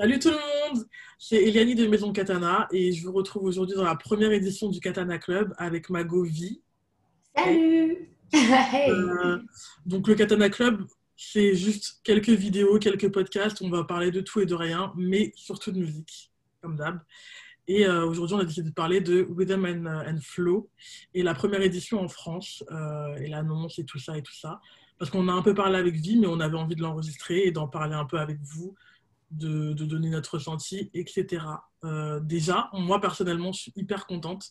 Salut tout le monde, c'est Eliane de Maison Katana et je vous retrouve aujourd'hui dans la première édition du Katana Club avec ma Vie. Salut euh, Donc le Katana Club, c'est juste quelques vidéos, quelques podcasts, on va parler de tout et de rien, mais surtout de musique, comme d'hab. Et euh, aujourd'hui, on a décidé de parler de Rhythm and, and Flow et la première édition en France euh, et l'annonce et tout ça et tout ça. Parce qu'on a un peu parlé avec Vie, mais on avait envie de l'enregistrer et d'en parler un peu avec vous de, donner notre ressenti, etc. Euh, déjà, moi personnellement, je suis hyper contente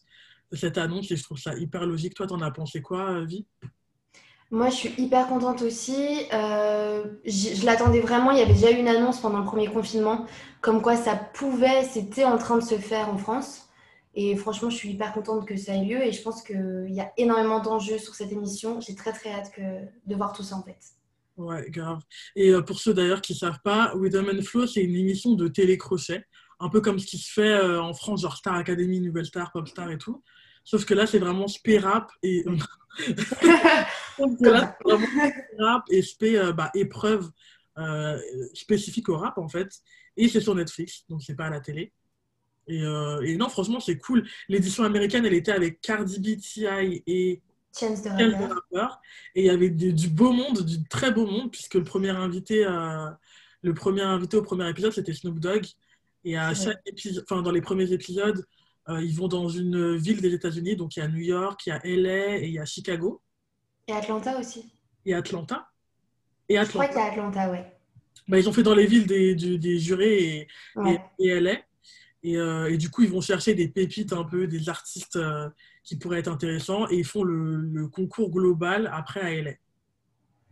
de cette annonce et je trouve ça hyper logique. Toi, t'en as pensé quoi, euh, Vi Moi, je suis hyper contente aussi. Euh, je, l'attendais vraiment. Il y avait déjà eu une annonce pendant le premier confinement, comme quoi ça pouvait, c'était en train de se faire en France. Et franchement, je suis hyper contente que ça ait lieu et je pense qu'il y a énormément d'enjeux sur cette émission. J'ai très très hâte de voir tout ça en fait. Ouais, grave. Et euh, pour ceux d'ailleurs qui ne savent pas, Rhythm and Flow, c'est une émission de télécrochet, un peu comme ce qui se fait euh, en France, genre Star Academy, Nouvelle Star, Pop Star et tout. Sauf que là, c'est vraiment spé rap et. Sauf que là, c'est vraiment rap et spé euh, bah, épreuve spécifique au rap en fait. Et c'est sur Netflix, donc c'est pas à la télé. Et, et non, franchement, c'est cool. L'édition américaine, elle était avec Cardi B, T.I. et Chance de rappeur. Et il y avait du, beau monde, du très beau monde, puisque le premier invité, euh, le premier invité au premier épisode, c'était Snoop Dogg. Et à chaque épisode, enfin, dans les premiers épisodes, euh, ils vont dans une ville des États-Unis. Donc il y a New York, il y a LA et il y a Chicago. Et Atlanta aussi. Et Atlanta. Et Atlanta. Je crois qu'il y a Atlanta, ouais. Bah, ils ont fait dans les villes des, des, jurés et, et, LA. Et, euh, et, du coup, ils vont chercher des pépites un peu, des artistes qui pourrait être intéressant et ils font le, concours global après à LA.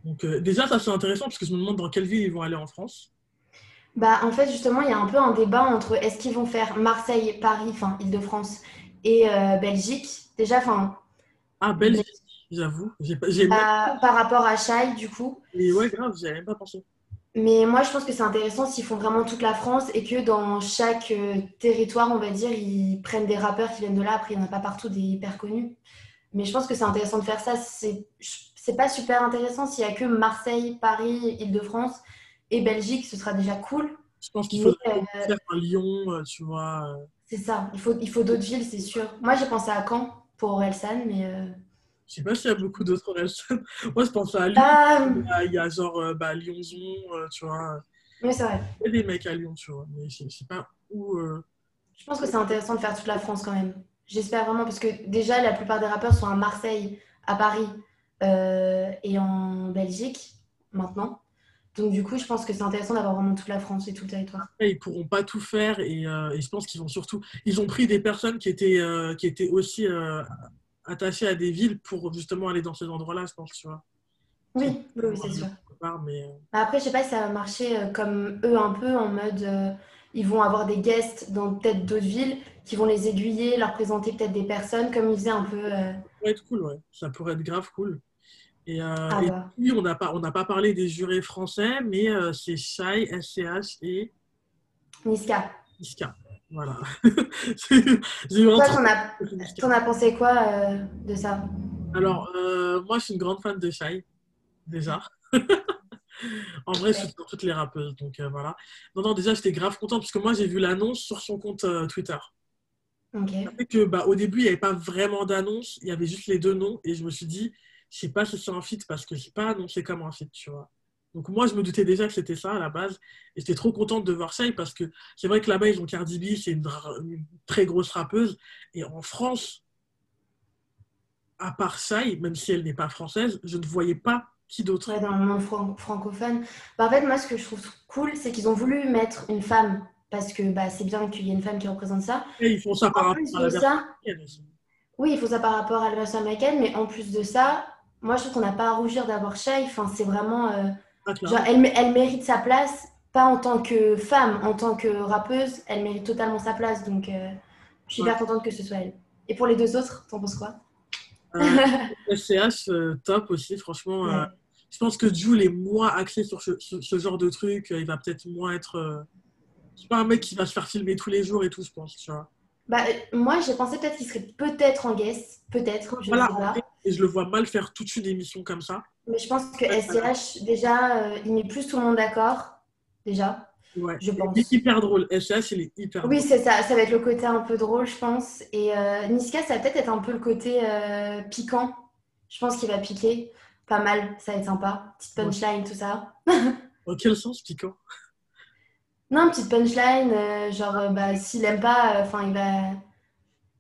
Donc euh, déjà, ça c'est intéressant parce que je me demande dans quelle ville ils vont aller en France. Bah, en fait, justement, il y a un peu un débat entre est-ce qu'ils vont faire Marseille, Paris, enfin Île-de-France et euh, Belgique. Déjà, enfin. Ah, Belgique, j'avoue. Bah, par rapport à Chai, du coup. Et ouais, grave, j'avais même pas pensé. Mais moi, je pense que c'est intéressant s'ils font vraiment toute la France et que dans chaque euh, territoire, on va dire, ils prennent des rappeurs qui viennent de là. Après, il n'y en a pas partout des hyper connus. Mais je pense que c'est intéressant de faire ça. C'est pas super intéressant s'il n'y a que Marseille, Paris, Île-de-France et Belgique. Ce sera déjà cool. Je pense qu'il faut euh, faire un Lyon, euh, tu vois. C'est ça. Il faut, il faut d'autres villes, c'est sûr. Moi, j'ai pensé à Caen pour Orelsan, mais. Je sais pas s'il y a beaucoup d'autres Orelsan. Moi, je pense à Lyon. Ah. Il, y a, genre euh, bah, Lyonzon, euh, tu vois. Oui, c'est vrai. Il y a des mecs à Lyon, tu vois. Mais je sais pas où. Euh. Je pense que c'est intéressant de faire toute la France quand même. J'espère vraiment, parce que déjà, la plupart des rappeurs sont à Marseille, à Paris et en Belgique maintenant. Donc, du coup, je pense que c'est intéressant d'avoir vraiment toute la France et tout le territoire. Et ils pourront pas tout faire et, et je pense qu'ils vont surtout. Ils ont pris des personnes qui étaient, qui étaient aussi attaché à des villes pour justement aller dans ces endroits-là, je pense, tu vois. Oui, oui, c'est sûr. mais... Euh, Après, je sais pas si ça va marcher euh, comme eux un peu, en mode euh, ils vont avoir des guests dans peut-être d'autres villes qui vont les aiguiller, leur présenter peut-être des personnes, comme ils faisaient un peu. Ça pourrait être cool, ouais. Ça pourrait être grave cool. Et, ah bah. puis, on n'a pas, on pas parlé des jurés français, mais c'est Shai, SCH et. Niska. Niska. Voilà. Toi, t'en as, pensé quoi euh, de ça? Alors, euh, moi, je suis une grande fan de Shai, déjà. en vrai, je suis dans toutes les rappeuses, donc euh, voilà. Non, non, déjà, j'étais grave contente parce que moi, j'ai vu l'annonce sur son compte Twitter. Que, bah, au début, il n'y avait pas vraiment d'annonce, il y avait juste les deux noms, et je me suis dit, je sais pas si c'est un feat parce que je pas annoncé comme un feat, tu vois. Donc moi, je me doutais déjà que c'était ça à la base. Et j'étais trop contente de voir Shai parce que c'est vrai que là-bas, ils ont Cardi B, c'est une, très grosse rappeuse. Et en France, à part Shai, même si elle n'est pas française, je ne voyais pas qui d'autre. dans le monde francophone. Bah, en fait, moi, ce que je trouve cool, c'est qu'ils ont voulu mettre une femme parce que bah, c'est bien qu'il y ait une femme qui représente ça. Et ils font ça par rapport à la ça, Oui, ils font ça par rapport à la version américaine, mais en plus de ça, moi, je trouve qu'on n'a pas à rougir d'avoir Shai. Enfin, c'est vraiment... Euh, elle, elle, mérite sa place, pas en tant que femme, en tant que rappeuse, elle mérite totalement sa place. Donc, euh, je suis hyper contente que ce soit elle. Et pour les deux autres, t'en penses quoi? Euh, SCH, euh, top aussi, franchement. Euh, je pense que Jules est moins axé sur ce, genre de truc. Il va peut-être moins être. c'est pas un mec qui va se faire filmer tous les jours et tout, je pense, tu vois. Bah, moi, j'ai pensé peut-être qu'il serait peut-être en guest, peut-être, voilà, sais pas. Et je le vois mal faire toute une émission comme ça. Mais je pense que SCH, déjà, euh, il met plus tout le monde d'accord, déjà. Ouais. Je pense. Il est hyper drôle. SCH, il est hyper Oui, drôle. c'est ça. Ça va être le côté un peu drôle, je pense. Et euh, Niska, ça va peut-être être un peu le côté euh, piquant. Je pense qu'il va piquer pas mal. Ça va être sympa. Petite punchline, tout ça. Dans quel sens piquant? Non, petite punchline, genre, bah, s'il aime pas, enfin, il va.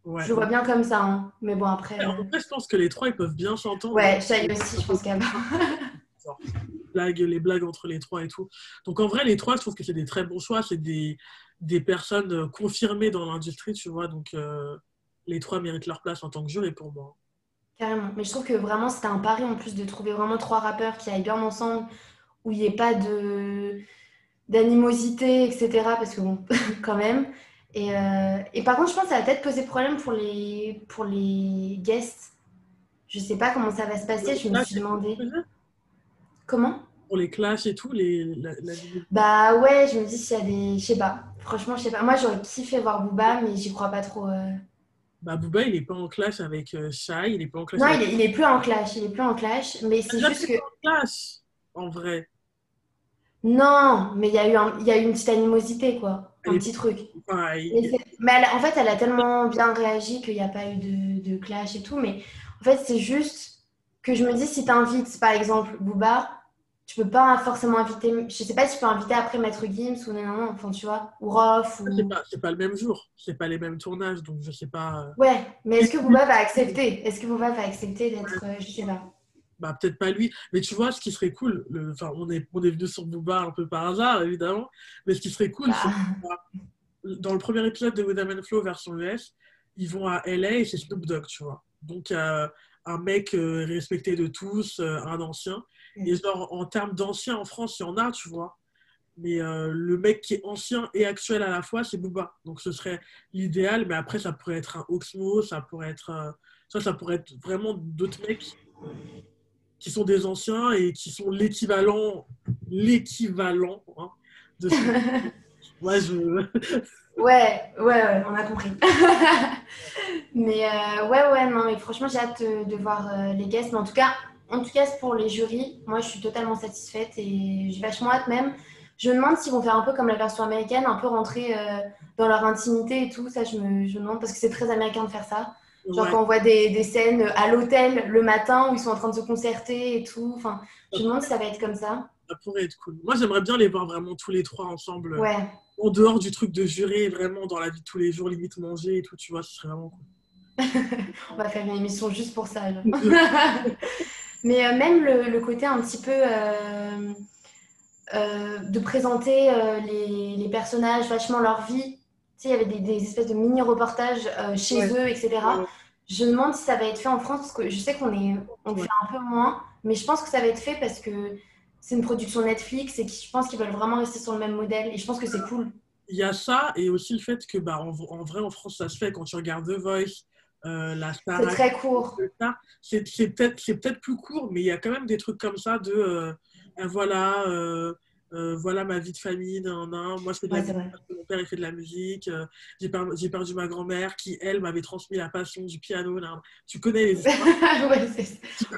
Ouais. Je le vois bien comme ça. hein. Mais bon, après. euh, En vrai, je pense que les trois, ils peuvent bien s'entendre. Ouais, Shai aussi, je pense qu'elle va. blagues, les blagues entre les trois et tout. Donc en vrai, les trois, je trouve que c'est des très bons choix. C'est des, des personnes euh, confirmées dans l'industrie, tu vois. Donc euh, les trois méritent leur place en tant que jury pour moi. Carrément. Mais je trouve que vraiment, c'était un pari en plus de trouver vraiment trois rappeurs qui aillent bien ensemble, où il n'y ait pas de d'animosité, etc. Parce que bon, quand même. Et, euh, et par contre, je pense que ça va peut-être poser problème pour les, pour les guests. Je sais pas comment ça va se passer, je me suis demandé. Comment? Pour les clashs et tout, les, la, la- Bah ouais, je me dis s'il y a des... Je sais pas. Franchement, je sais pas. Moi, j'aurais kiffé voir Booba, mais j'y crois pas trop. euh. bah, Booba, il est pas en clash avec euh, Shai, il est pas en clash Non, il avec... est, il est plus en clash. Il est plus en clash. Mais c'est juste que... en clash, en vrai. Non, mais il y a eu un- y a eu une petite animosité, quoi. Un petit truc. Enfin, il- Mais, elle- en fait, elle a tellement bien réagi qu'il n'y a pas eu de, de clash et tout. Mais en fait, c'est juste que je me dis, si tu invites, par exemple, Booba, tu peux pas forcément inviter. Je sais pas si tu peux inviter après Maître Gims ou non, non, enfin, tu vois, ou Rof. Ou... c'est pas, pas le même jour, c'est pas les mêmes tournages, donc je sais pas. euh, Ouais, mais est-ce que Booba va accepter? Est-ce que Booba va accepter d'être. euh, je sais pas. Bah peut-être pas lui, mais tu vois, ce qui serait cool, le- on est, on est venu sur Booba un peu par hasard, évidemment, mais ce qui serait cool, c'est bah, dans le premier épisode de Woodham and Flow version US, ils vont à LA et c'est Snoop Dogg, tu vois. Donc, euh, un mec euh, respecté de tous, euh, un ancien. Mm. Et genre, en termes d'anciens en France, il y en a, tu vois. Mais euh, le mec qui est ancien et actuel à la fois, c'est Booba. Donc, ce serait l'idéal, mais après, ça pourrait être un Oxmo, ça pourrait être, ça, ça pourrait être vraiment d'autres mecs qui sont des anciens et qui sont l'équivalent, l'équivalent hein, de ce... Ouais, je... Ouais, ouais, ouais, on a compris. mais euh, ouais, ouais, non, mais franchement, j'ai hâte euh, de voir euh, les guests. Mais en tout cas, en tout cas, pour les jurys, moi, je suis totalement satisfaite et j'ai vachement hâte même. Je me demande s'ils vont faire un peu comme la version américaine, un peu rentrer euh, dans leur intimité et tout. Ça, je me, je me demande parce que c'est très américain de faire ça. Genre ouais. quand on voit des, des scènes à l'hôtel le matin où ils sont en train de se concerter et tout. Enfin, je me demande si ça va être comme ça. ça pourrait être cool. Moi, j'aimerais bien les voir vraiment tous les trois ensemble, euh, Ouais. en dehors du truc de jurer, vraiment dans la vie de tous les jours, limite manger et tout, tu vois, ce serait vraiment cool. On va faire une émission juste pour ça. Mais euh, même le, le côté un petit peu euh, euh, de présenter les, les personnages, vachement leur vie. Tu sais, il y avait des, des espèces de mini-reportages euh, chez Ouais. eux, etc. Ouais. Je me demande si ça va être fait en France, parce que je sais qu'on est, on Ouais. fait un peu moins, mais je pense que ça va être fait parce que c'est une production Netflix et je pense qu'ils veulent vraiment rester sur le même modèle. Et je pense que c'est cool. Il y a ça, et aussi le fait que, bah, en, en vrai, en France, ça se fait quand tu regardes The Voice, euh, la Star C'est très court. c'est peut-être c'est peut-être plus court, mais il y a quand même des trucs comme ça de euh, ah, voilà euh, voilà ma vie de famille, nan, nan. moi je fais de la Ouais, musique vrai. parce que mon père il fait de la musique, euh, j'ai per- j'ai perdu ma grand-mère qui elle m'avait transmis la passion du piano, nan. tu connais les histoires.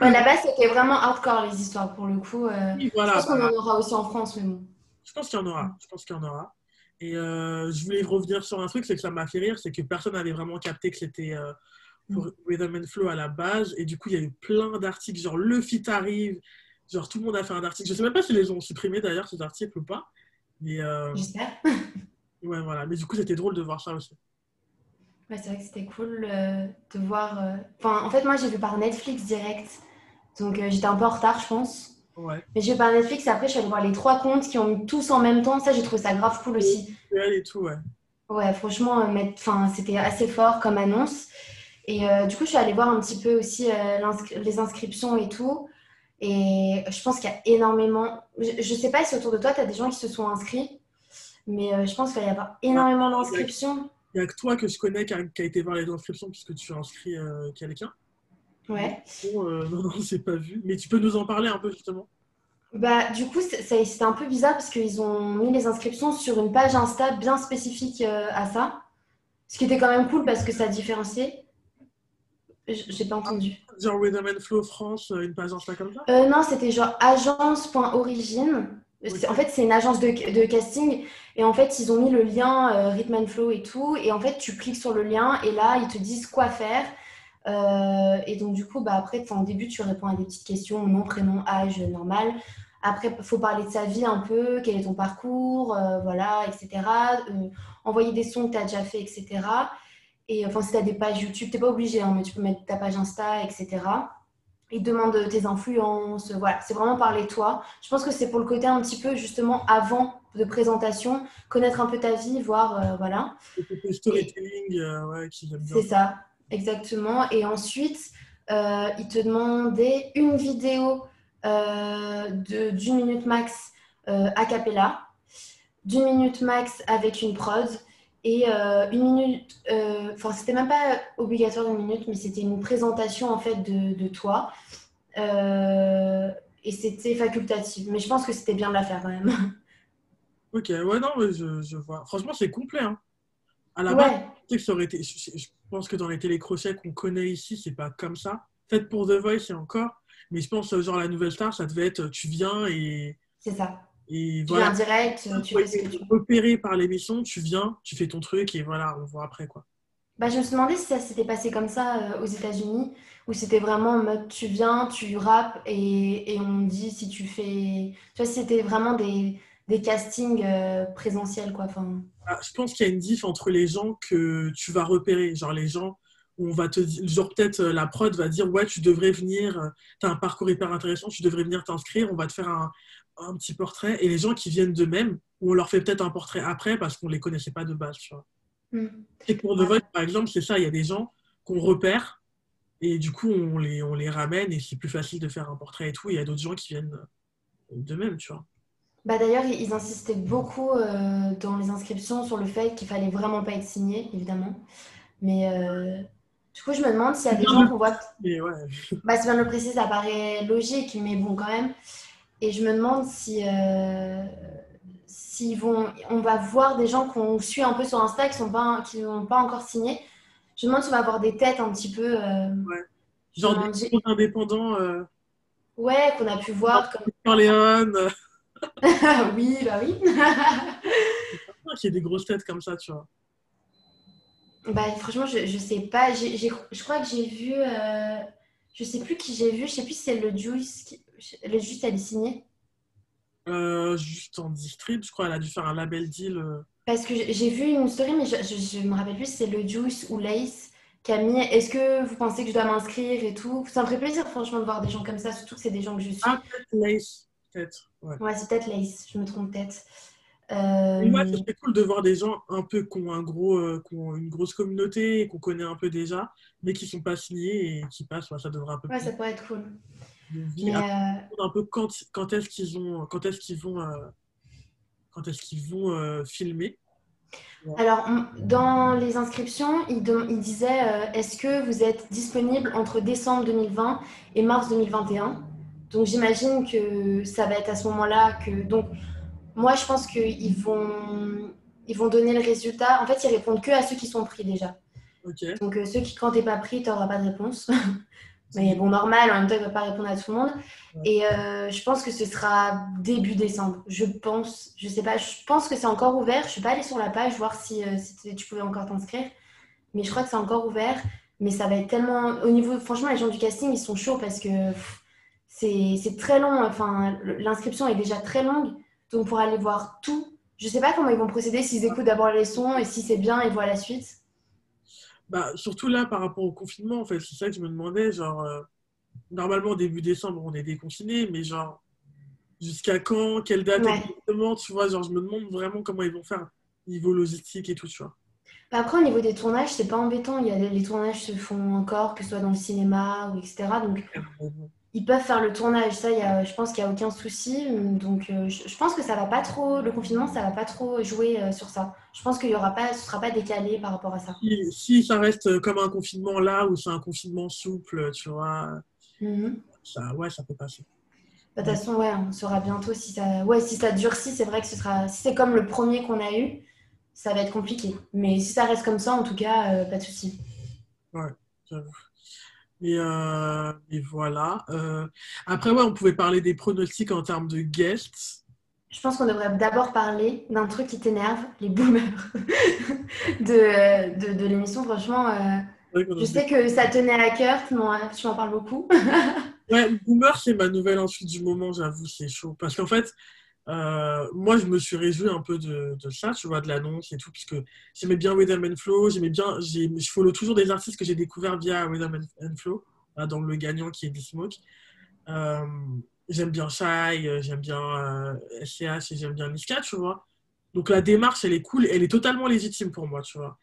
Ouais, Là-bas, c'était vraiment hardcore les histoires pour le coup. euh. Oui, Je voilà, pense qu'on bah, en aura aussi en France, mais bon. je pense qu'il y en Mm. aura, je pense qu'il y en aura. Et euh, je voulais revenir sur un truc, c'est que ça m'a fait rire, c'est que personne n'avait vraiment capté que c'était pour Mm. Rhythm and Flow à la base. Et du coup, il y a eu plein d'articles, genre le fit arrive, genre tout le monde a fait un article. Je sais même pas si les ont supprimés d'ailleurs, ces articles ou pas. Mais euh, J'espère. ouais, voilà. Mais du coup, c'était drôle de voir ça aussi. Ouais, c'est vrai que c'était cool euh, de voir. euh, Enfin, en fait, moi, j'ai vu par Netflix direct. Donc, j'étais un peu en retard, je pense. Ouais. Mais j'ai vu par Netflix et après, je suis allée voir les trois comptes qui ont mis tous en même temps. Ça, j'ai trouvé ça grave cool aussi. Et tout, ouais. Ouais, franchement, mettre- enfin, c'était assez fort comme annonce. Et du coup, je suis allée voir un petit peu aussi les inscriptions et tout. Et je pense qu'il y a énormément. Je ne sais pas si autour de toi, tu as des gens qui se sont inscrits. Mais euh, je pense qu'il va y avoir énormément d'inscriptions. Il n'y a que toi que je connais qui a, qui a été voir les inscriptions puisque tu as inscrit euh, quelqu'un. Ouais. Bon, euh, non, non, j'ai pas vu. Mais tu peux nous en parler un peu justement? Bah, du coup, c'est- c'est- c'était un peu bizarre parce qu'ils ont mis les inscriptions sur une page Insta bien spécifique euh, à ça. Ce qui était quand même cool parce que ça différenciait. J'ai pas entendu. Genre Rhythm and Flow France, euh, une page Insta comme ça? Euh, non, c'était genre agence.origine. En fait, c'est une agence de, de, casting et en fait, ils ont mis le lien euh, Rhythm and Flow et tout. Et en fait, tu cliques sur le lien et là, ils te disent quoi faire. Euh, et donc, du coup, bah, après, au début, tu réponds à des petites questions nom, prénom, âge, normal. Après, il faut parler de sa vie un peu, quel est ton parcours, euh, voilà, etc. envoyer des sons que tu as déjà fait, etc. Et enfin, si tu as des pages YouTube, tu n'es pas obligé, hein, mais tu peux mettre ta page Insta, etc. Ils demandent tes influences, voilà, c'est vraiment parler de toi. Je pense que c'est pour le côté un petit peu justement avant de présentation, connaître un peu ta vie, voir, euh, voilà. Le storytelling, euh, ouais, qui bien. C'est ça, exactement. Et ensuite, euh, ils te demandaient une vidéo d'une minute max a cappella, d'une minute max avec une prod et euh, une minute, euh, enfin, c'était même pas obligatoire une minute, mais c'était une présentation en fait de, de toi. Euh, et c'était facultatif. Mais je pense que c'était bien de la faire quand même. Ok, ouais, non, mais je, je vois. Franchement, c'est complet. Hein. À la base, ça aurait été, je, pense que dans les télécrochets qu'on connaît ici, c'est pas comme ça. Faites pour The Voice, c'est encore. Mais je pense, genre, la nouvelle star, ça devait être tu viens et. C'est ça. Et tu viens direct, tu fais ce que tu Repéré par l'émission, tu viens, tu fais ton truc et voilà, on voit après quoi. Bah, je me suis demandé si ça s'était passé comme ça euh, aux États-Unis, où c'était vraiment en mode tu viens, tu rappes et, et, on dit si tu fais. Tu vois, c'était vraiment des, des castings euh, présentiels quoi. Enfin... Ah, je pense qu'il y a une diff entre les gens que tu vas repérer. Genre les gens où on va te dire, genre peut-être euh, la prod va dire ouais, tu devrais venir, tu as un parcours hyper intéressant, tu devrais venir t'inscrire, on va te faire un, un petit portrait et les gens qui viennent d'eux-mêmes, ou on leur fait peut-être un portrait après parce qu'on ne les connaissait pas de base. Tu vois. Mm. Et pour de vote, par exemple, c'est ça, il y a des gens qu'on repère et du coup on les, on les ramène et c'est plus facile de faire un portrait et tout. Il y a d'autres gens qui viennent d'eux-mêmes, tu vois. Bah D'ailleurs, ils insistaient beaucoup euh, dans les inscriptions sur le fait qu'il fallait vraiment pas être signé, évidemment. Mais euh, du coup, je me demande s'il y a des gens qu'on voit. Ouais. bah, si bien le préciser, ça paraît logique, mais bon, quand même. Et je me demande si, euh, vont, on va voir des gens qu'on suit un peu sur Insta qui n'ont pas, qui pas encore signé. Je me demande si on va avoir des têtes un petit peu. Euh, ouais. Genre des indépendants. Euh... Ouais, qu'on a pu voir. Comme... Léon. oui, bah oui. qu'il y ait des grosses têtes comme ça, tu vois. Bah, franchement, je, je sais pas. je crois que j'ai vu. Euh, je sais plus qui j'ai vu. Je sais plus si c'est le Juice. Qui, le juste, elle est signée euh, Juste en distrib, je crois. Elle a dû faire un label deal. Euh. Parce que j'ai vu une story, mais je, ne me rappelle plus si c'est le Juice ou Lace qui a mis Est-ce que vous pensez que je dois m'inscrire et tout? Ça me ferait plaisir, franchement, de voir des gens comme ça, surtout que c'est des gens que je suis. Ah, peut-être Lace. Peut-être. Ouais, ouais c'est peut-être Lace, je me trompe peut-être. Euh... Moi, c'est cool de voir des gens un peu qui ont, un gros, euh, qui ont une grosse communauté, qu'on connaît un peu déjà, mais qui ne sont pas signés et qui passent. ça devrait un peu. Ouais, ça pourrait être cool. Mais, euh, un peu quand, quand est-ce qu'ils ont quand est-ce qu'ils vont euh, quand est-ce qu'ils vont euh, filmer alors, dans les inscriptions, il, il disait est-ce que vous êtes disponible entre décembre 2020 et mars 2021 Donc, j'imagine que ça va être à ce moment-là que. Donc, moi, je pense qu'ils vont, ils vont donner le résultat. En fait, ils répondent que à ceux qui sont pris déjà. Donc, ceux qui, quand tu n'es pas pris, tu n'auras pas de réponse. Mais bon, normal, en même temps, il ne va pas répondre à tout le monde. Et euh, je pense que ce sera début décembre. Je pense, je sais pas, je pense que c'est encore ouvert. Je ne suis pas allée sur la page voir si, euh, si tu pouvais encore t'inscrire. Mais je crois que c'est encore ouvert. Mais ça va être tellement. Au niveau, franchement, les gens du casting, ils sont chauds parce que c'est très long. Enfin, l'inscription est déjà très longue. Donc, pour aller voir tout, je ne sais pas comment ils vont procéder, s'ils écoutent d'abord les sons et si c'est bien, ils voient la suite. Bah, surtout là, par rapport au confinement, en fait, c'est ça que je me demandais. Genre, euh, normalement, début décembre, on est déconfiné, mais genre, jusqu'à quand Quelle date exactement Tu vois, genre, je me demande vraiment comment ils vont faire, niveau logistique et tout, tu vois. Bah, après, au niveau des tournages, c'est pas embêtant. Il y a, les tournages se font encore, que ce soit dans le cinéma ou etc. Donc, ils peuvent faire le tournage. Ça, y a, je pense qu'il n'y a aucun souci. Donc, euh, je, pense que ça va pas trop, le confinement, ça va pas trop jouer euh, sur ça. Je pense qu'il y aura pas, ce sera pas décalé par rapport à ça. Si, ça reste comme un confinement là, ou c'est un confinement souple, tu vois, mhm. ça, ouais, ça peut passer. Bah, de toute façon, ouais, on saura bientôt si ça, ouais, si ça durcit. C'est vrai que ce sera, si c'est comme le premier qu'on a eu, ça va être compliqué. Mais si ça reste comme ça, en tout cas, euh, pas de souci. Ouais, j'avoue. Et, euh, et voilà. Euh, après, ouais, on pouvait parler des pronostics en termes de guests. Je pense qu'on devrait d'abord parler d'un truc qui t'énerve, les boomers de, de, de l'émission. Franchement, euh, je sais que ça tenait à cœur, tu m'en parles beaucoup. ouais, boomer, c'est ma nouvelle insulte du moment, j'avoue, c'est chaud. Parce qu'en fait, euh, moi, je me suis réjoui un peu de, ça, tu vois, de l'annonce et tout, puisque j'aimais bien Rhythm and Flow, j'aimais bien, je follow toujours des artistes que j'ai découverts via Rhythm and Flow, dans le gagnant qui est Bismoke. Euh, j'aime bien Shai, euh, j'aime bien euh, SCH et j'aime bien Niska, tu vois. Donc la démarche, elle est cool, elle est totalement légitime pour moi, tu vois.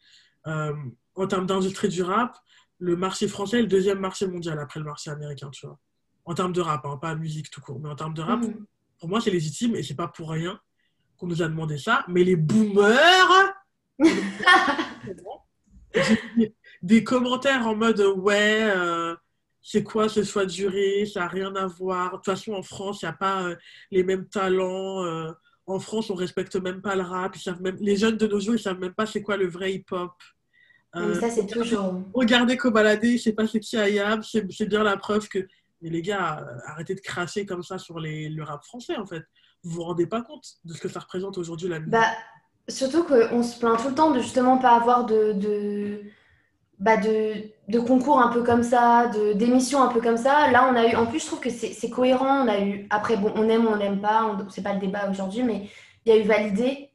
En termes d'industrie du rap, le marché français est le deuxième marché mondial après le marché américain, tu vois. En termes de rap, hein, pas musique tout court, mais en termes de rap, mhm. Pour moi, c'est légitime et c'est pas pour rien qu'on nous a demandé ça. Mais les boomers, des commentaires en mode ouais. Euh, c'est quoi ce choix de jury, ça n'a rien à voir. De toute façon, en France, il n'y a pas euh, les mêmes talents. Euh, en France, on respecte même pas le rap. Ils savent même... Les jeunes de nos jours, ils savent même pas c'est quoi le vrai hip-hop. Ça, c'est toujours. Regardez Kobalade, je sais pas c'est qui Ayab, c'est bien la preuve que. Mais les gars, arrêtez de cracher comme ça sur les... le rap français, en fait. Vous vous rendez pas compte de ce que ça représente aujourd'hui la musique. Bah, surtout qu'on se plaint tout le temps de justement pas avoir de... de bah de, de, concours un peu comme ça, d'émissions un peu comme ça. Là, on a eu, en plus, je trouve que c'est cohérent. On a eu, après, bon, on aime ou on n'aime pas, c'est pas le débat aujourd'hui, mais il y a eu validé.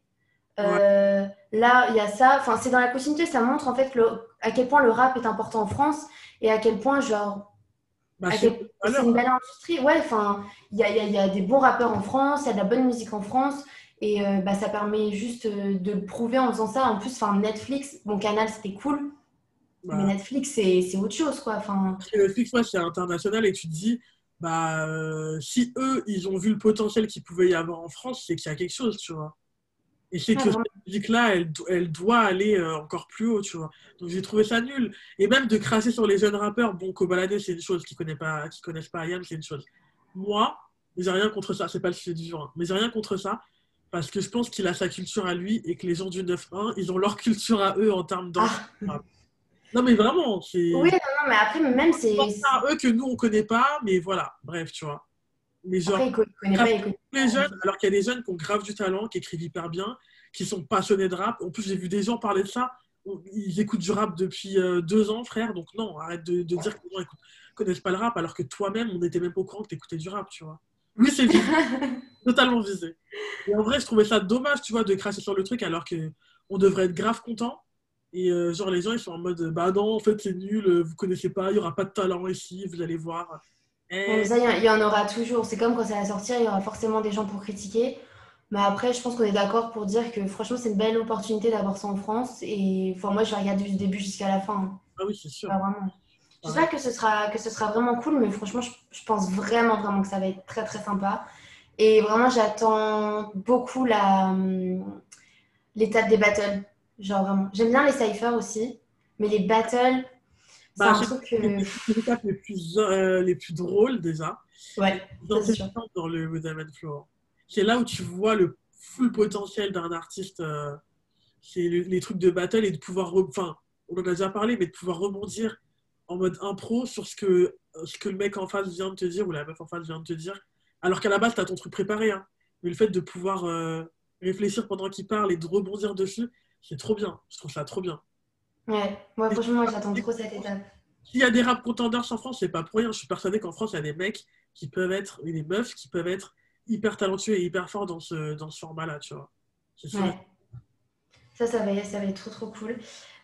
Euh, là, il y a ça. Enfin, c'est dans la continuité, ça montre en fait le, à quel point le rap est important en France et à quel point, genre, bah, c'est une belle industrie. Ouais, enfin, il y a, y a, des bons rappeurs en France, il y a de la bonne musique en France. Et euh, bah, ça permet juste euh, de le prouver en faisant ça. En plus, Netflix, mon canal, c'était cool. Mais bah. Netflix, c'est autre chose, quoi. Enfin... Netflix, c'est international et tu te dis, bah, euh, si eux, ils ont vu le potentiel qu'il pouvait y avoir en France, c'est qu'il y a quelque chose, tu vois. Et c'est que cette musique-là, elle, elle, doit aller euh, encore plus haut, tu vois. Donc j'ai trouvé ça nul. Et même de cracher sur les jeunes rappeurs, bon, Kobalade, c'est une chose, qui ne pas, qui connaissent pas Ayam, c'est une chose. Moi, j'ai rien contre ça, c'est pas le sujet du jour, hein. mais j'ai rien contre ça, parce que je pense qu'il a sa culture à lui et que les gens du 9-1, ils ont leur culture à eux en termes de ah. Non, mais vraiment, c'est. Oui, non, non, mais après, même c'est. à eux que nous, on connaît pas, mais voilà, bref, tu vois. Mais genre, après, pas, les jeunes, alors qu'il y a des jeunes qui ont grave du talent, qui écrivent hyper bien, qui sont passionnés de rap. En plus, j'ai vu des gens parler de ça. Ils écoutent du rap depuis euh, deux ans, frère. Donc, non, arrête de, de dire que les gens ne connaissent pas le rap, alors que toi-même, on n'était même pas au courant que tu écoutais du rap, tu vois. Oui, c'est totalement visé. Et en vrai, je trouvais ça dommage, tu vois, de cracher sur le truc, alors qu'on devrait être grave content et euh, genre, les gens, ils sont en mode, bah non, en fait, c'est nul, euh, vous connaissez pas, il n'y aura pas de talent ici, vous allez voir. Et... ça, il y, en aura toujours. C'est comme quand ça va sortir, il y aura forcément des gens pour critiquer. Mais après, je pense qu'on est d'accord pour dire que franchement, c'est une belle opportunité d'avoir ça en France. Et enfin, moi, je vais regarder du début jusqu'à la fin. Ah oui, c'est sûr. vraiment. J'espère que ce, sera, que ce sera vraiment cool, mais franchement, je, je, pense vraiment, vraiment que ça va être très, très sympa. Et vraiment, j'attends beaucoup hum, l'étape des battles. Genre vraiment. J'aime bien les cyphers aussi, mais les battles, c'est bah, un truc que. Les, les, plus, euh, les plus drôles déjà. Ouais. Dans, dans le Rhythm Floor. C'est là où tu vois le full potentiel d'un artiste. Euh, c'est les trucs de battle et de pouvoir. Enfin, on en a déjà parlé, mais de pouvoir rebondir en mode impro sur ce que, ce que le mec en face vient de te dire ou la meuf en face vient de te dire. Alors qu'à la base, tu as ton truc préparé. Hein. Mais le fait de pouvoir euh, réfléchir pendant qu'il parle et de rebondir dessus, c'est trop bien. Je trouve ça trop bien. Ouais, moi franchement, j'attends trop cette étape. S'il y a des rap contenders en France, c'est pas pour rien. Je suis persuadé qu'en France, il y a des mecs qui peuvent être, et des meufs qui peuvent être hyper talentueux et hyper forts dans ce, dans ce format-là, tu vois. Ouais. Ça, ça va, ça va être trop, trop cool.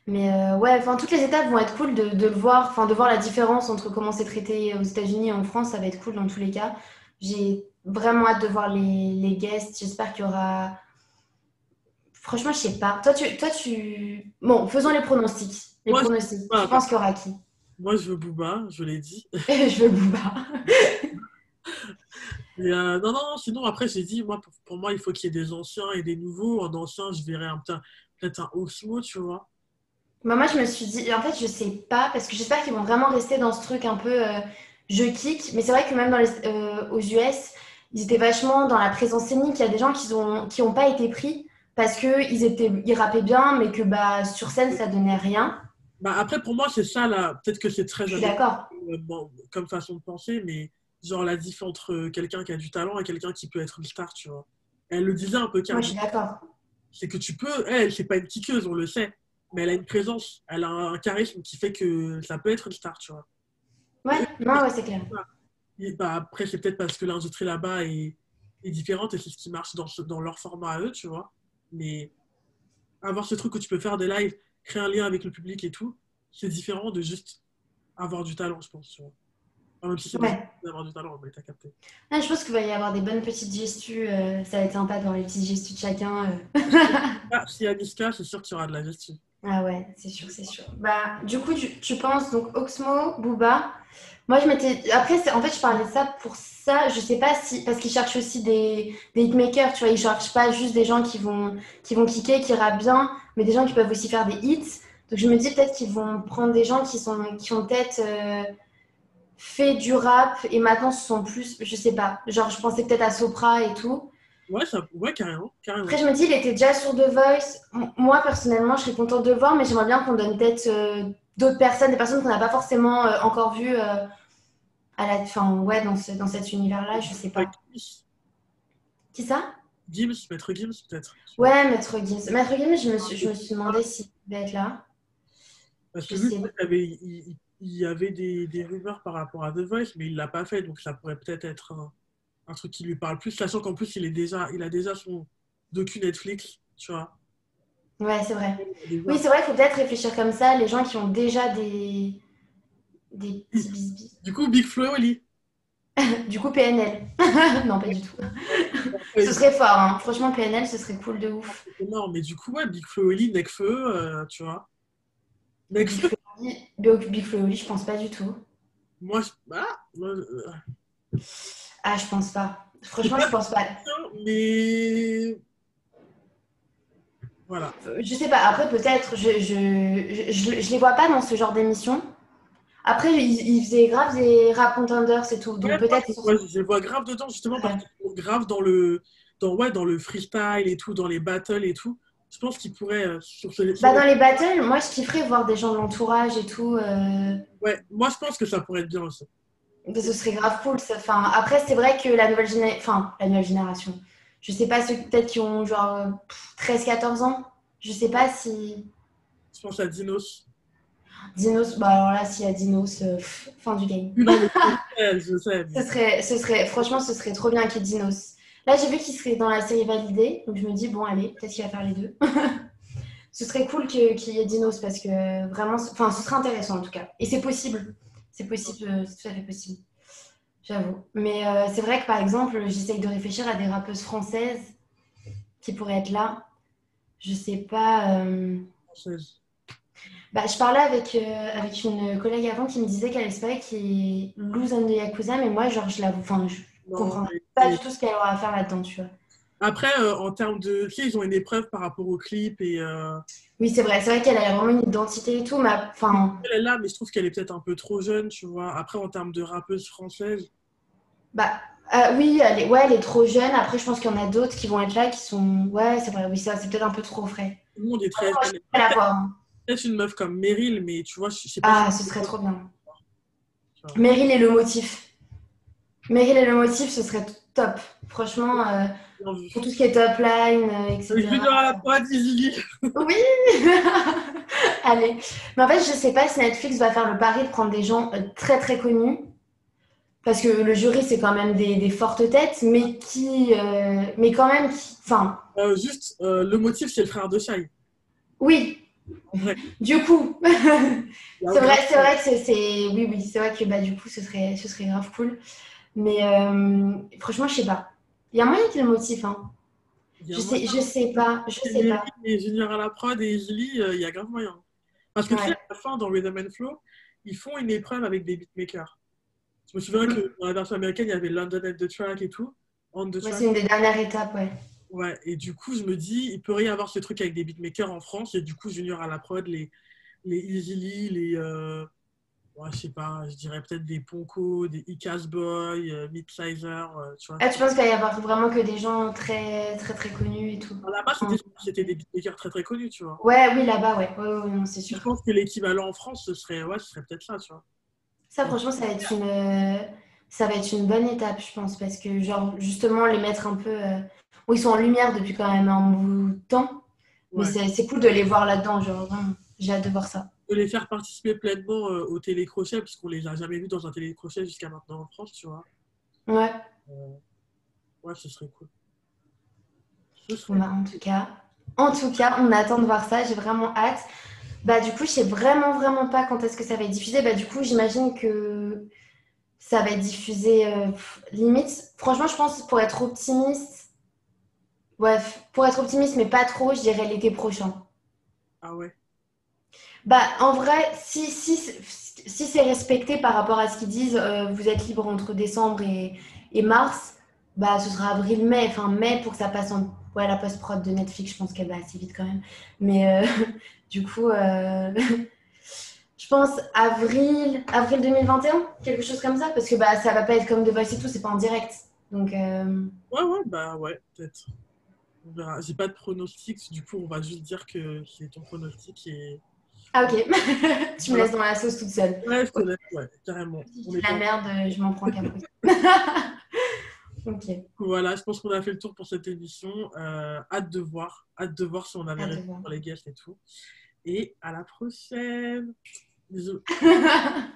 Mais euh, ouais, enfin, toutes les étapes vont être cool de, de le voir, enfin, de voir la différence entre comment c'est traité aux États-Unis et en France. Ça va être cool dans tous les cas. J'ai vraiment hâte de voir les, les guests. J'espère qu'il y aura Franchement, je sais pas. Toi, tu, toi, tu. Bon, faisons les pronostics. Les pronostics. Je, tu penses qu'il y aura qui? Moi, je veux Booba, je l'ai dit. je veux Booba. Euh, non, non, sinon, après, j'ai dit, moi, pour, moi, il faut qu'il y ait des anciens et des nouveaux. En ancien, je verrais peut-être un Osmo, tu vois. Bah, moi, je me suis dit, en fait, je sais pas, parce que j'espère qu'ils vont vraiment rester dans ce truc un peu euh, je kick. Mais c'est vrai que même dans les, euh, aux US, ils étaient vachement dans la présence scénique. Il y a des gens qui n'ont qui ont pas été pris parce qu'ils étaient, ils rappaient bien, mais que bah, sur scène, ça donnait rien. Bah après, pour moi, c'est ça, là. Peut-être que c'est très... d'accord. Euh, comme façon de penser, mais genre la différence entre quelqu'un qui a du talent et quelqu'un qui peut être une star, tu vois. Elle le disait un peu Moi, je suis d'accord. C'est que tu peux, elle, c'est pas une kickeuse, on le sait, mais elle a une présence, elle a un charisme qui fait que ça peut être une star, tu vois. Ouais, non, ouais, c'est clair. Et bah, après, c'est peut-être parce que l'industrie là-bas est, est différente et c'est ce qui marche dans, ce- dans leur format à eux, tu vois. Mais avoir ce truc où tu peux faire des lives, créer un lien avec le public et tout, c'est différent de juste avoir du talent, je pense. Enfin, même si c'est Ouais. d'avoir du talent, mais t'as capté. Ah, je pense qu'il va y avoir des bonnes petites gestus. euh, ça va être sympa de voir les petites gestus de chacun. euh. Ah, s'il y a Niska, c'est sûr qu'il y aura de la gestion. Ah ouais, c'est sûr, c'est sûr. Bah, du coup, tu, tu penses donc Oxmo, Booba. Moi, je m'étais. Après, en fait, je parlais de ça pour ça. Je sais pas si. Parce qu'ils cherchent aussi des, des hitmakers, tu vois. Ils cherchent pas juste des gens qui vont, qui vont kicker, qui rappent bien, mais des gens qui peuvent aussi faire des hits. Donc, je me dis peut-être qu'ils vont prendre des gens qui, sont, qui ont peut-être euh, fait du rap et maintenant ce sont plus. Je sais pas. Genre, je pensais peut-être à Sopra et tout. Ouais, ça, ouais carrément. carrément. Après, je me dis, il était déjà sur The Voice. Moi, personnellement, je serais contente de le voir, mais j'aimerais bien qu'on donne peut-être euh, d'autres personnes, des personnes qu'on n'a pas forcément euh, encore vues euh, à la, enfin, ouais, dans, ce- dans cet univers-là, je sais pas. Qui ça? Gims, Maître Gims, peut-être. Ouais, Maître Gims. Maître Gims, je me suis, je me suis demandé s'il devait être là. Parce que Je avait, il, y avait des, des rumeurs par rapport à The Voice, mais il l'a pas fait, donc ça pourrait peut-être être un, un truc qui lui parle plus, sachant qu'en plus, il, est déjà, il a déjà son docu Netflix, tu vois. Ouais, c'est vrai. Oui, c'est vrai qu'il faut peut-être réfléchir comme ça, les gens qui ont déjà des, des petits bisbis. Du coup, Big Flo, Oli. Du coup, PNL. non, pas du tout. Ce serait fort, hein. Franchement, PNL, ce serait cool de ouf. C'est énorme, mais du coup, ouais, Big Flo, Oli, Necfeu, euh, tu vois. Necfeu, Big Big Flo et Oli, je pense pas du tout. moi, je- ah, moi, euh, Ah, je pense pas. Franchement, je pense pas. mais. Voilà. Euh, Je sais pas. Après, peut-être, je, je, je, je les vois pas dans ce genre d'émission. Après, ils, ils faisaient grave des rap contenders et tout. Donc Ouais, peut-être. je les vois grave dedans, justement, parce qu'ils grave dans le, dans, ouais, dans le freestyle et tout, dans les battles et tout. Je pense qu'ils pourraient, euh, sur ce Bah, dans les battles, moi, je kifferais voir des gens de l'entourage et tout. euh, Ouais, moi, je pense que ça pourrait être bien aussi. Ce serait grave cool. ça. Enfin, après, c'est vrai que la nouvelle, géné- enfin, la nouvelle génération, je sais pas ceux peut-être qui ont genre euh, 13-14 ans. Je sais pas si. Je pense à Dinos. Dinos, bah alors là, s'il y a Dinos, euh, pff, fin du game. Non, mais je sais, Ce serait, ce serait, franchement, ce serait trop bien qu'il y ait Dinos. Là, j'ai vu qu'il serait dans la série validée, donc je me dis, bon, allez, peut-être qu'il va faire les deux. ce serait cool qu'il y ait Dinos parce que vraiment, enfin, ce serait intéressant en tout cas. Et c'est possible. C'est possible, euh, c'est tout à fait possible. J'avoue. Mais euh, c'est vrai que par exemple, j'essaye de réfléchir à des rappeuses françaises qui pourraient être là. Je sais pas. euh, bah, je parlais avec, euh, avec une collègue avant qui me disait qu'elle espérait qu'il and the Yakuza, mais moi, genre, je l'avoue, enfin, je Non, comprends mais- pas du tout ce qu'elle aura à faire là-dedans, tu vois. Après, euh, en termes de. Sais, ils ont une épreuve par rapport au clip et. euh, Oui, c'est vrai, c'est vrai qu'elle a vraiment une identité et tout, mais enfin, Elle est là, mais je trouve qu'elle est peut-être un peu trop jeune, tu vois. Après, en termes de rappeuse française, bah, euh, oui, elle est, ouais, elle est trop jeune. Après, je pense qu'il y en a d'autres qui vont être là qui sont, ouais, c'est vrai, oui, ça, c'est peut-être un peu trop frais. tout le monde est très je la hein. Peut-être une meuf comme Meryl, mais tu vois, je sais pas. Ah, ce serait trop bien. Meryl et le motif. Meryl et le motif, ce serait top. Franchement, euh, pour tout ce qui est top line, euh, etc. Junior à la prod, Easily. Oui Allez. Mais en fait, je sais pas si Netflix va faire le pari de prendre des gens euh, très très connus. Parce que le jury, c'est quand même des, des fortes têtes, mais qui. euh, mais quand même. Enfin, Euh, juste, euh, le motif, c'est le frère de Shai. oui. Du coup. Il y a c'est vrai, c'est vrai que c'est. Oui, oui, c'est vrai que bah, du coup, ce serait, ce serait grave cool. Mais franchement, je sais pas. Il y a moyen qu'il y ait le motif, hein. Je sais, je sais pas. Je sais pas. Et Junior à la prod et euh, il y a grave moyen. Parce que tu sais, à la fin, dans Rhythm and Flow, ils font une épreuve avec des beatmakers. Je me souviens que dans la version américaine, il y avait London at the Track et tout. Ouais, c'est une des dernières étapes, ouais. Ouais, et du coup, je me dis, il peut rien avoir ce truc avec des beatmakers en France, et du coup, Junior à la prod, les, les Easily, les. Euh, ouais, je sais pas, je dirais peut-être des Ponko, des Icas Boy, euh, Midsizer, euh, tu vois. Ah, tu penses qu'il va y avoir vraiment que des gens très très très connus et tout? Là-bas, c'était des beatmakers très très connus, tu vois. Ouais, oui, là-bas, ouais. Ouais, ouais, non, c'est Je sûr. pense que l'équivalent en France, ce serait, ouais, ce serait peut-être ça, tu vois. Ça, franchement, ça va être une, euh, ça va être une bonne étape, je pense, parce que, genre, justement, les mettre un peu. euh, Bon, ils sont en lumière depuis quand même un bout de temps. Mais c'est cool de les voir là-dedans. Genre, j'ai hâte de voir ça. De les faire participer pleinement euh, au télécrochet, puisqu'on les a jamais vus dans un télécrochet jusqu'à maintenant en France, tu vois. Ouais. Euh, ouais, ce serait cool. Bah, en tout cas, en tout cas, on attend de voir ça. J'ai vraiment hâte. Bah, du coup, je sais vraiment, vraiment pas quand est-ce que ça va être diffusé. Bah, du coup, j'imagine que ça va être diffusé euh, limite. Franchement, je pense pour être optimiste, ouais, pour être optimiste, mais pas trop, je dirais l'été prochain. Ah ouais. Bah, en vrai, si, si, si c'est respecté par rapport à ce qu'ils disent, euh, vous êtes libre entre décembre et, et mars, bah, ce sera avril-mai, enfin mai pour que ça passe en. Ouais, la post-prod de Netflix, je pense qu'elle va assez vite quand même. Mais euh, du coup, euh, je pense avril, avril 2021, quelque chose comme ça, parce que bah, ça va pas être comme The Voice et tout, c'est pas en direct. Donc. Euh, ouais, ouais, bah ouais, peut-être. Verra. J'ai pas de pronostic, du coup, on va juste dire que c'est ton pronostic et. Ah, ok. tu me laisses dans la sauce toute seule. Ouais, je te laisse, ouais, carrément. la merde, je m'en prends qu'un peu. Voilà, je pense qu'on a fait le tour pour cette émission. Euh, hâte de voir, hâte de voir si on avait répondu pour les guests et tout. Et à la prochaine. Bisous.